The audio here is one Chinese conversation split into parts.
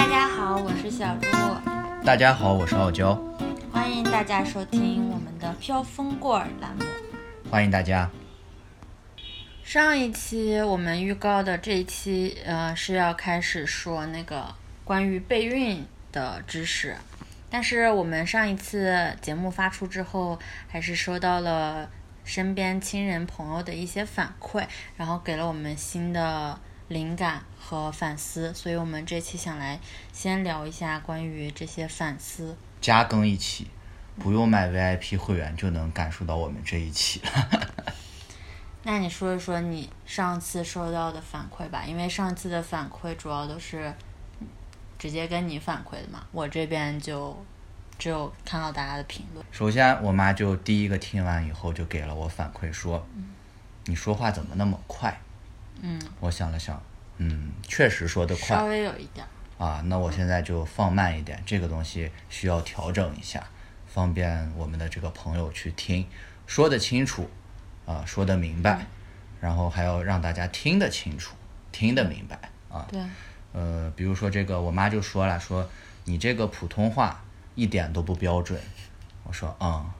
大家好，我是小猪，大家好，我是傲娇，欢迎大家收听我们的飘风过耳栏目。欢迎大家。上一期我们预告的这一期，呃，是要开始说那个关于备孕的知识，但是我们上一次节目发出之后，还是收到了身边亲人朋友的一些反馈，然后给了我们新的灵感和反思，所以我们这期想来先聊一下关于这些反思。加更一期，不用买 VIP 会员就能感受到我们这一期了。那你说一说你上次收到的反馈吧，因为上次的反馈主要都是直接跟你反馈的嘛，我这边就只有看到大家的评论。首先，我妈就第一个听完以后就给了我反馈说：“你说话怎么那么快？”嗯，我想了想，嗯，确实说得快稍微有一点。啊。那我现在就放慢一点，这个东西需要调整一下，方便我们的这个朋友去听，说得清楚。啊，说得明白，然后还要让大家听得清楚，听得明白啊。对。呃，比如说这个，我妈就说了，说你这个普通话一点都不标准。我说，嗯，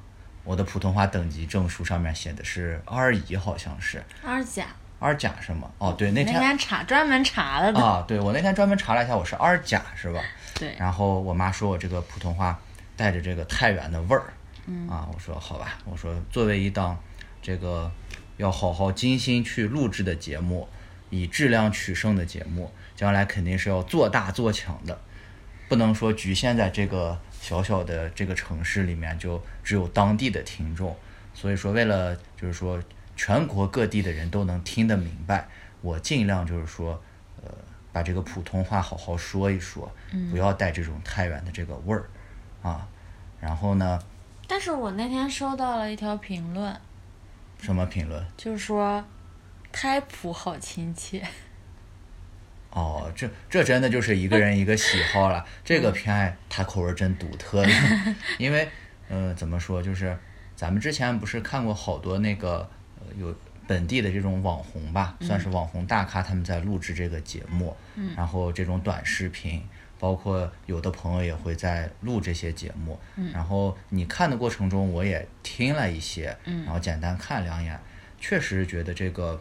我的普通话等级证书上面写的是二乙，好像是。二甲。二甲是吗？哦，对，那天。那天查专门查了的。啊，对，我那天专门查了一下，我是二甲，是吧？对。然后我妈说我这个普通话带着这个太原的味儿。嗯。啊，我说好吧，我说作为一档。这个要好好精心去录制的节目，以质量取胜的节目，将来肯定是要做大做强的，不能说局限在这个小小的这个城市里面，就只有当地的听众。所以说，为了就是说全国各地的人都能听得明白，我尽量就是说，呃，把这个普通话好好说一说，不要带这种太原的这个味儿啊。然后呢？但是我那天收到了一条评论。什么评论？就是说，开普好亲切。哦，这这真的就是一个人一个喜好了。这个偏爱他口味真独特的，因为，呃，怎么说，就是咱们之前不是看过好多那个有本地的这种网红吧，算是网红大咖，他们在录制这个节目，然后这种短视频。包括有的朋友也会在录这些节目，然后你看的过程中，我也听了一些，然后简单看两眼，确实觉得这个，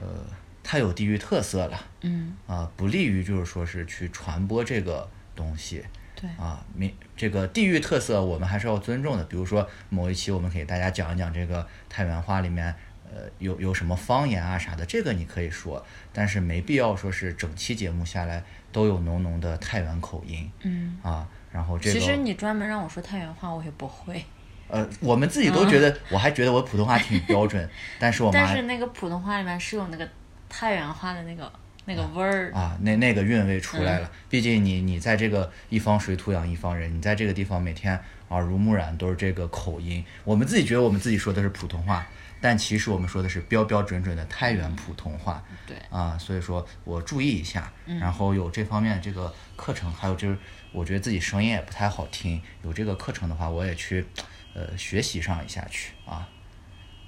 呃，太有地域特色了，嗯啊，不利于就是说是去传播这个东西，对，啊，民这个地域特色我们还是要尊重的，比如说某一期我们给大家讲一讲这个太原话里面。呃，有有什么方言啊啥的，这个你可以说，但是没必要说是整期节目下来都有浓浓的太原口音。嗯啊，然后这个其实你专门让我说太原话，我也不会。呃，我们自己都觉得，我还觉得我普通话挺标准，但是我但是那个普通话里面是有那个太原话的那个那个味儿啊，那那个韵味出来了。毕竟你你在这个一方水土养一方人，你在这个地方每天耳濡目染都是这个口音，我们自己觉得我们自己说的是普通话。但其实我们说的是标标准准的太原普通话，对啊，所以说我注意一下，然后有这方面这个课程，还有就是我觉得自己声音也不太好听，有这个课程的话，我也去呃学习上一下去啊。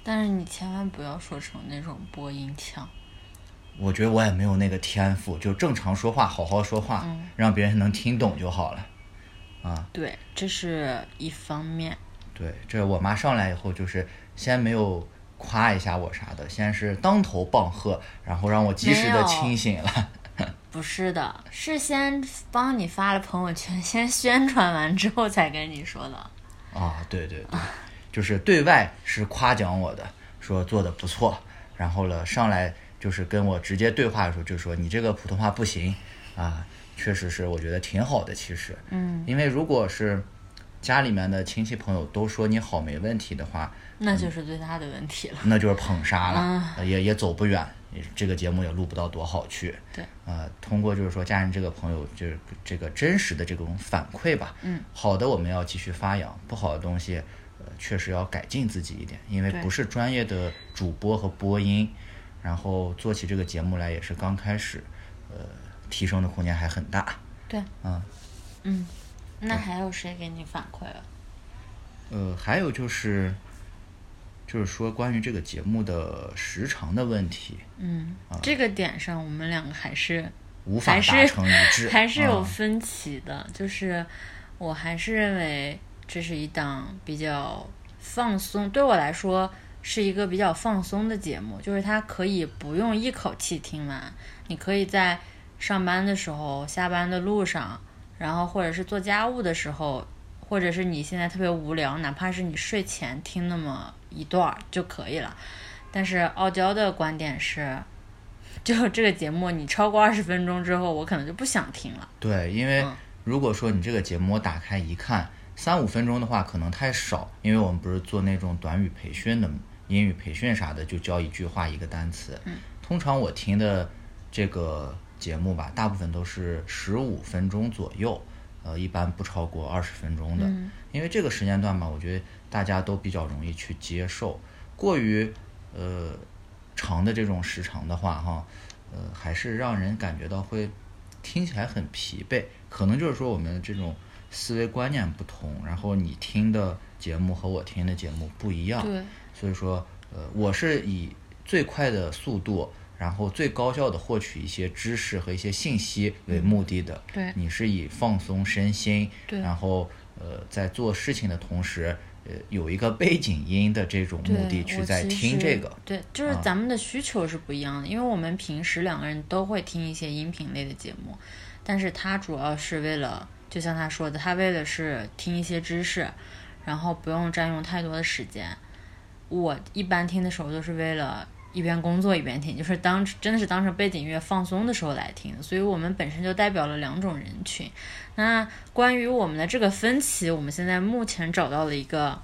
但是你千万不要说成那种播音腔。我觉得我也没有那个天赋，就正常说话，好好说话，让别人能听懂就好了，啊。对，这是一方面。对，这我妈上来以后就是先没有。夸一下我啥的，先是当头棒喝，然后让我及时的清醒了。不是的，是先帮你发了朋友圈，先宣传完之后才跟你说的。啊，对对对，就是对外是夸奖我的，说做的不错，然后了上来就是跟我直接对话的时候就说你这个普通话不行啊，确实是我觉得挺好的，其实，嗯，因为如果是家里面的亲戚朋友都说你好没问题的话。那就是最大的问题了，那就是捧杀了，也也走不远，这个节目也录不到多好去。对，呃，通过就是说家人这个朋友就是这个真实的这种反馈吧，嗯，好的我们要继续发扬，不好的东西，呃，确实要改进自己一点，因为不是专业的主播和播音，然后做起这个节目来也是刚开始，呃，提升的空间还很大。对，嗯，嗯，那还有谁给你反馈了？呃，还有就是。就是说，关于这个节目的时长的问题，嗯，这个点上我们两个还是无法达成一致，还是有啊分歧的。就是我还是认为这是一档比较放松，对我来说是一个比较放松的节目，就是它可以不用一口气听完，你可以在上班的时候、下班的路上，然后或者是做家务的时候，或者是你现在特别无聊，哪怕是你睡前听那么一段儿就可以了。但是傲娇的观点是，就这个节目你超过二十分钟之后，我可能就不想听了。对，因为嗯如果说你这个节目我打开一看，三五分钟的话可能太少，因为我们不是做那种短语培训的嘛英语培训啥的，就教一句话一个单词。嗯通常我听的这个节目吧，大部分都是十五分钟左右，呃，一般不超过二十分钟的。嗯因为这个时间段嘛，我觉得大家都比较容易去接受。过于呃长的这种时长的话，哈，呃，还是让人感觉到会听起来很疲惫。可能就是说我们这种思维观念不同，然后你听的节目和我听的节目不一样。对，所以说，呃，我是以最快的速度，然后最高效的获取一些知识和一些信息为目的的。对你是以放松身心，对然后呃，在做事情的同时，呃，有一个背景音的这种目的去在听这个。对，就是啊咱们的需求是不一样的，因为我们平时两个人都会听一些音频类的节目，但是他主要是为了，就像他说的，他为的是听一些知识，然后不用占用太多的时间。我一般听的时候都是为了一边工作一边听，就是当真的是当成背景音乐放松的时候来听，所以我们本身就代表了两种人群。那关于我们的这个分歧，我们现在目前找到了一个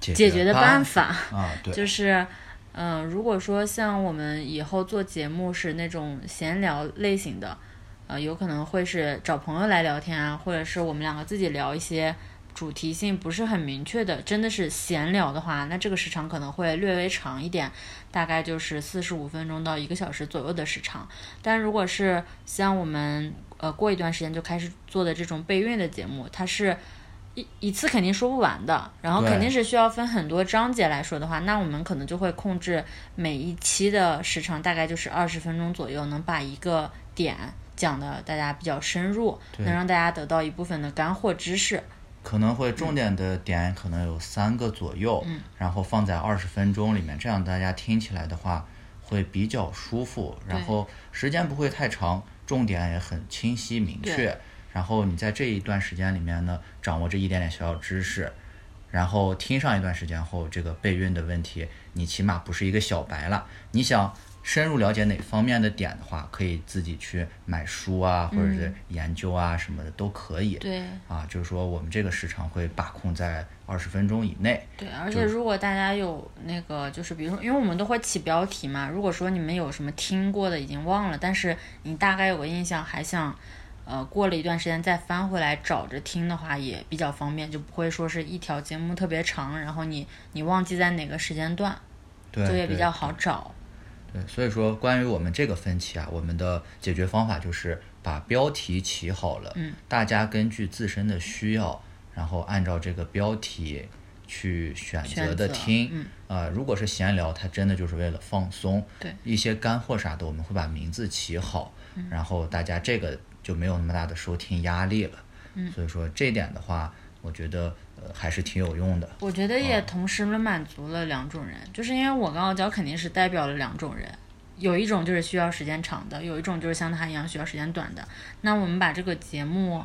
解解决的办办法。啊，对，就是，嗯、如果说像我们以后做节目是那种闲聊类型的，呃，有可能会是找朋友来聊天啊，或者是我们两个自己聊一些主题性不是很明确的，真的是闲聊的话，那这个时长可能会略微长一点，大概就是四十五分钟到一个小时左右的时长。但如果是像我们呃过一段时间就开始做的这种备孕的节目，它是。一一次肯定说不完的，然后肯定是需要分很多章节来说的话，那我们可能就会控制每一期的时长大概就是二十分钟左右，能把一个点讲的大家比较深入，能让大家得到一部分的干货知识。可能会重点的点可能有三个左右，嗯然后放在二十分钟里面，这样大家听起来的话会比较舒服，然后时间不会太长，重点也很清晰明确。然后你在这一段时间里面呢，掌握这一点点小小知识，然后听上一段时间后，这个备孕的问题，你起码不是一个小白了。你想深入了解哪方面的点的话，可以自己去买书啊，或者是研究啊什么的都可以。对啊，就是说我们这个时长会把控在二十分钟以内。对，而且如果大家有那个，就是比如说，因为我们都会起标题嘛，如果说你们有什么听过的已经忘了，但是你大概有个印象，还想。呃，过了一段时间再翻回来找着听的话，也比较方便，就不会说是一条节目特别长，然后你你忘记在哪个时间段，对，对就也比较好找。对，所以说关于我们这个分歧啊，我们的解决方法就是把标题起好了，嗯，大家根据自身的需要，然后按照这个标题去选择的听。嗯，啊、如果是闲聊，它真的就是为了放松。对，一些干货啥的，我们会把名字起好，嗯然后大家这个就没有那么大的收听压力了。嗯，所以说这一点的话，我觉得呃还是挺有用的。我觉得也同时满足了两种人，就是因为我跟傲娇肯定是代表了两种人，有一种就是需要时间长的，有一种就是像他一样需要时间短的。那我们把这个节目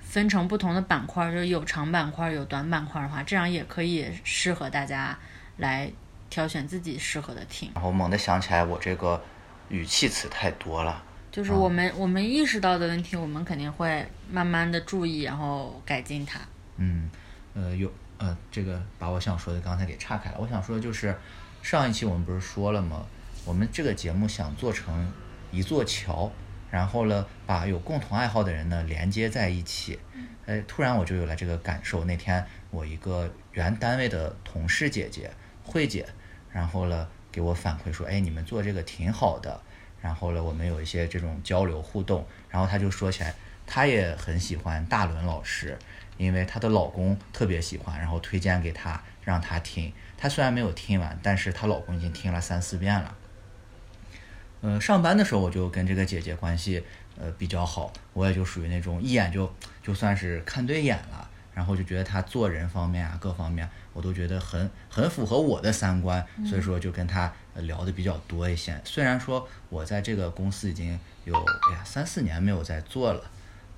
分成不同的板块，就是有长板块、有短板块的话，这样也可以适合大家来挑选自己适合的听。然后猛地想起来，我这个语气词太多了。就是我们、我们意识到的问题，我们肯定会慢慢的注意，然后改进它。嗯，呃，有呃，这个把我想说的刚才给岔开了。我想说的就是，上一期我们不是说了吗？我们这个节目想做成一座桥，然后呢，把有共同爱好的人呢连接在一起。哎，突然我就有了这个感受。那天我一个原单位的同事姐姐慧姐，然后呢给我反馈说，哎，你们做这个挺好的。然后呢，我们有一些这种交流互动，然后她就说起来，她也很喜欢大伦老师，因为她的老公特别喜欢，然后推荐给她让她听。她虽然没有听完，但是她老公已经听了三四遍了。呃，上班的时候我就跟这个姐姐关系呃比较好，我也就属于那种一眼就就算是看对眼了，然后就觉得她做人方面啊各方面我都觉得很很符合我的三观，所以说就跟他呃聊的比较多一些。虽然说我在这个公司已经有哎呀三四年没有在做了。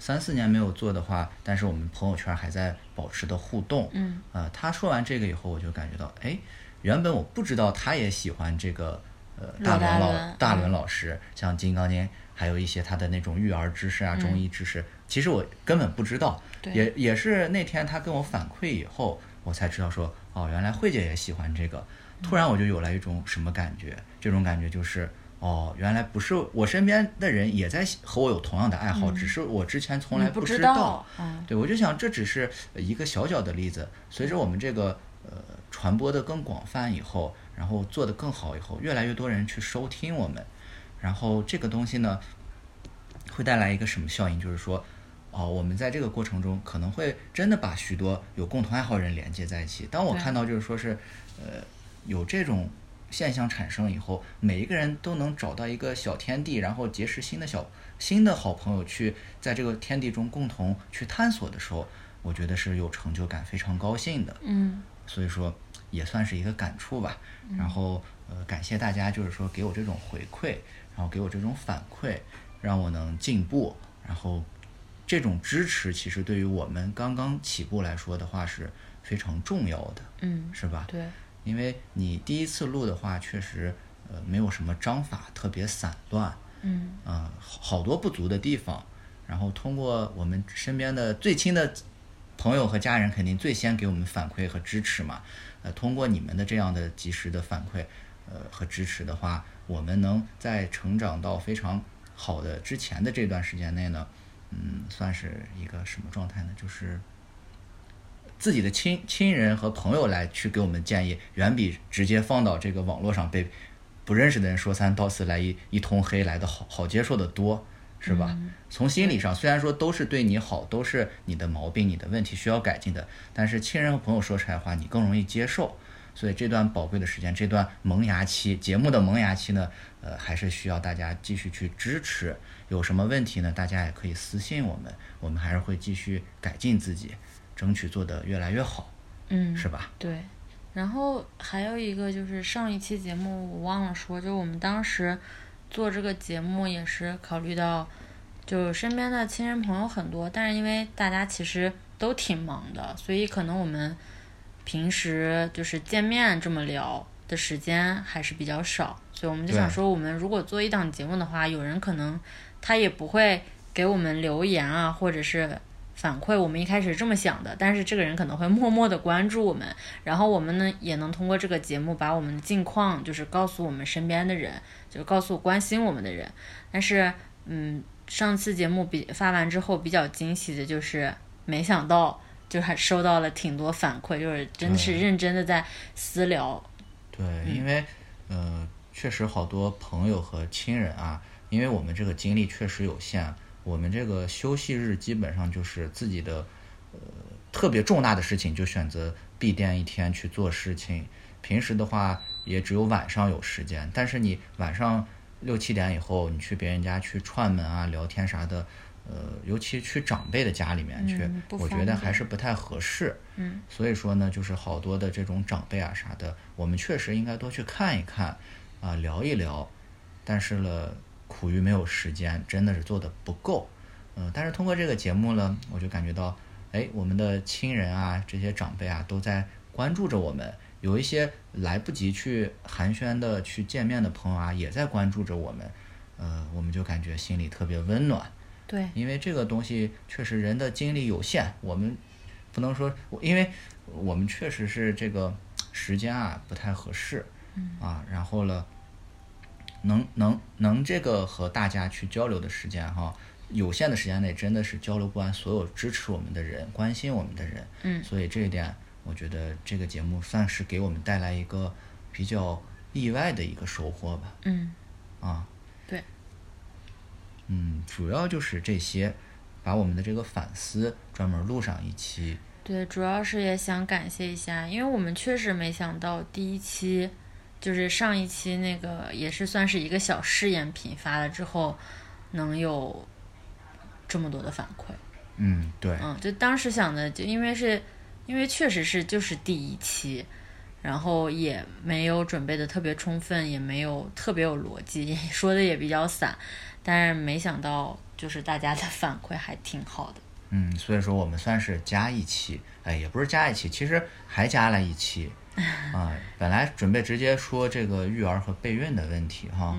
三四年没有做的话，但是我们朋友圈还在保持的互动。嗯，呃，他说完这个以后，我就感觉到，哎，原本我不知道他也喜欢这个，呃，大伦老伦大伦嗯老师，像《金刚经》，还有一些他的那种育儿知识啊、嗯中医知识，其实我根本不知道。对也也是那天他跟我反馈以后，我才知道说，哦，原来慧姐也喜欢这个。突然我就有了一种什么感觉？这种感觉就是。哦，原来不是我身边的人也在和我有同样的爱好，只是我之前从来不知道，嗯，对，我就想这只是一个小小的例子。随着我们这个呃传播的更广泛以后，然后做得更好以后，越来越多人去收听我们，然后这个东西呢，会带来一个什么效应？就是说，哦，我们在这个过程中可能会真的把许多有共同爱好人连接在一起。当我看到就是说是，呃，有这种现象产生以后，每一个人都能找到一个小天地，然后结识新的小新的好朋友，去在这个天地中共同去探索的时候，我觉得是有成就感，非常高兴的。嗯，所以说也算是一个感触吧。然后呃，感谢大家，就是说给我这种回馈，然后给我这种反馈，让我能进步。然后这种支持，其实对于我们刚刚起步来说的话是非常重要的，嗯，是吧？对，因为你第一次录的话，确实呃没有什么章法，特别散乱，嗯，呃，好好多不足的地方。然后通过我们身边的最亲的朋友和家人，肯定最先给我们反馈和支持嘛。呃，通过你们的这样的及时的反馈，呃和支持的话，我们能在成长到非常好的之前的这段时间内呢，嗯，算是一个什么状态呢？就是自己的亲亲人和朋友来去给我们建议，远比直接放到这个网络上被不认识的人说三道四来一一通黑来的好好接受的多，是吧？从心理上，虽然说都是对你好，都是你的毛病、你的问题需要改进的，但是亲人和朋友说出来的话，你更容易接受。所以这段宝贵的时间，这段萌芽期，节目的萌芽期呢，呃，还是需要大家继续去支持。有什么问题呢？大家也可以私信我们，我们还是会继续改进自己，争取做得越来越好，嗯，是吧？对，然后还有一个就是上一期节目我忘了说，就我们当时做这个节目也是考虑到，就身边的亲人朋友很多，但是因为大家其实都挺忙的，所以可能我们平时就是见面这么聊的时间还是比较少，所以我们就想说，我们如果做一档节目的话，有人可能他也不会给我们留言啊，或者是。反馈我们一开始这么想的，但是这个人可能会默默的关注我们，然后我们呢也能通过这个节目把我们的近况就是告诉我们身边的人，就告诉关心我们的人。但是，嗯，上次节目比发完之后比较惊喜的就是，没想到就还收到了挺多反馈，就是真的是认真的在私聊。对，因为呃，确实好多朋友和亲人啊，因为我们这个精力确实有限，我们这个休息日基本上就是自己的呃特别重大的事情就选择闭店一天去做事情，平时的话也只有晚上有时间，但是你晚上六七点以后，你去别人家去串门啊、聊天啥的。呃，尤其去长辈的家里面去，嗯我觉得还是不太合适。嗯，所以说呢，就是好多的这种长辈啊啥的，我们确实应该多去看一看，啊、聊一聊。但是呢，苦于没有时间，真的是做的不够。嗯、但是通过这个节目呢，我就感觉到，哎，我们的亲人啊，这些长辈啊，都在关注着我们。有一些来不及去寒暄的去见面的朋友啊，也在关注着我们。呃，我们就感觉心里特别温暖。对，因为这个东西确实人的精力有限，我们不能说，因为我们确实是这个时间啊不太合适，嗯啊，然后呢，能能能这个和大家去交流的时间哈，有限的时间内真的是交流不完所有支持我们的人、关心我们的人，嗯所以这一点，我觉得这个节目算是给我们带来一个比较意外的一个收获吧。嗯，啊，对，嗯，主要就是这些，把我们的这个反思专门录上一期。对，主要是也想感谢一下，因为我们确实没想到第一期，就是上一期那个也是算是一个小试验品发了之后，能有这么多的反馈。嗯，对，嗯，就当时想的，就因为是，因为确实是就是第一期，然后也没有准备的特别充分，也没有特别有逻辑，说的也比较散，但是没想到就是大家的 反馈还挺好的。嗯，所以说我们算是加一期，哎，也不是加一期，其实还加了一期。啊，本来准备直接说这个育儿和备孕的问题哈，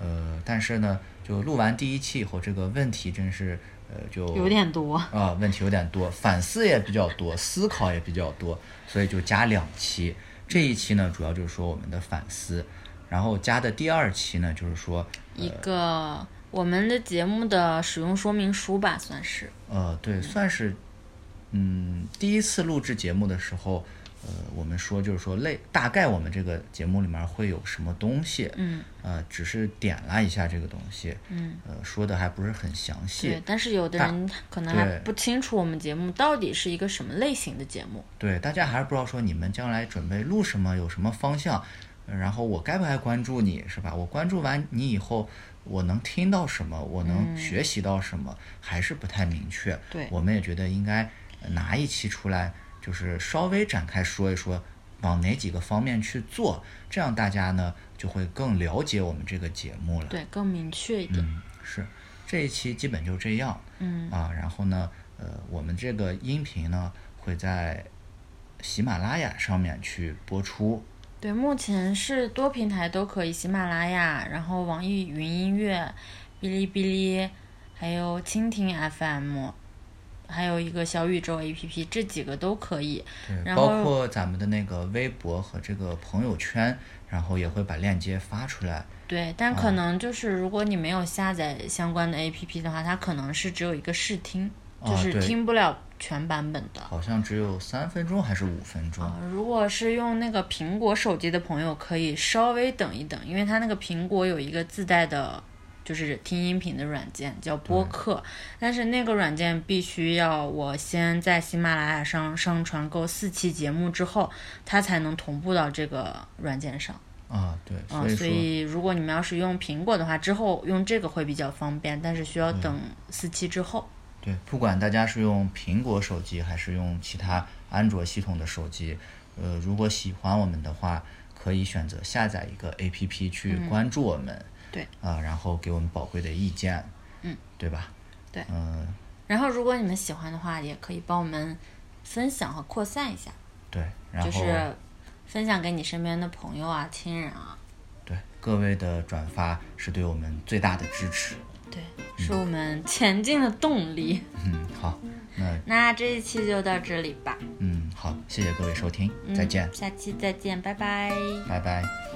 呃，但是呢，就录完第一期以后，这个问题真是呃就有点多啊，问题有点多，反思也比较多，思考也比较多，所以就加两期。这一期呢，主要就是说我们的反思，然后加的第二期呢，就是说一个我们的节目的使用说明书吧，算是。呃，对，算是，嗯，第一次录制节目的时候。呃，我们说就是说类大概我们这个节目里面会有什么东西，嗯，呃，只是点了一下这个东西，嗯，呃，说的还不是很详细。对，但是有的人可能还不清楚我们节目到底是一个什么类型的节目。对，大家还是不知道说你们将来准备录什么，有什么方向，然后我该不该关注你是吧？我关注完你以后，我能听到什么？我能学习到什么？还是不太明确。对，我们也觉得应该拿一期出来。就是稍微展开说一说，往哪几个方面去做，这样大家呢就会更了解我们这个节目了。对，更明确一点。嗯，是，这一期基本就这样。嗯。啊，然后呢，呃，我们这个音频呢会在喜马拉雅上面去播出。对，目前是多平台都可以，喜马拉雅，然后网易云音乐、哔哩哔哩，还有蜻蜓 FM。还有一个小宇宙 APP，这几个都可以。对，包括咱们的那个微博和这个朋友圈，然后也会把链接发出来。对，但可能就是如果你没有下载相关的 APP 的话，它可能是只有一个试听，就是听不了全版本的。好像只有三分钟还是五分钟？如果是用那个苹果手机的朋友，可以稍微等一等，因为它那个苹果有一个自带的。就是听音频的软件叫播客，但是那个软件必须要我先在喜马拉雅上上传够四期节目之后，它才能同步到这个软件上。啊，对，啊，所以如果你们要是用苹果的话，之后用这个会比较方便，但是需要等四期之后。对，不管大家是用苹果手机还是用其他安卓系统的手机，呃，如果喜欢我们的话，可以选择下载一个 APP 去关注我们。对啊，然后给我们宝贵的意见，嗯，对吧？对，嗯。然后，如果你们喜欢的话，也可以帮我们分享和扩散一下。对，然后就是分享给你身边的朋友啊、亲人啊。对，各位的转发是对我们最大的支持。对，是我们前进的动力。嗯，好，那那这一期就到这里吧。嗯，好，谢谢各位收听，再见。下期再见，拜拜。拜拜。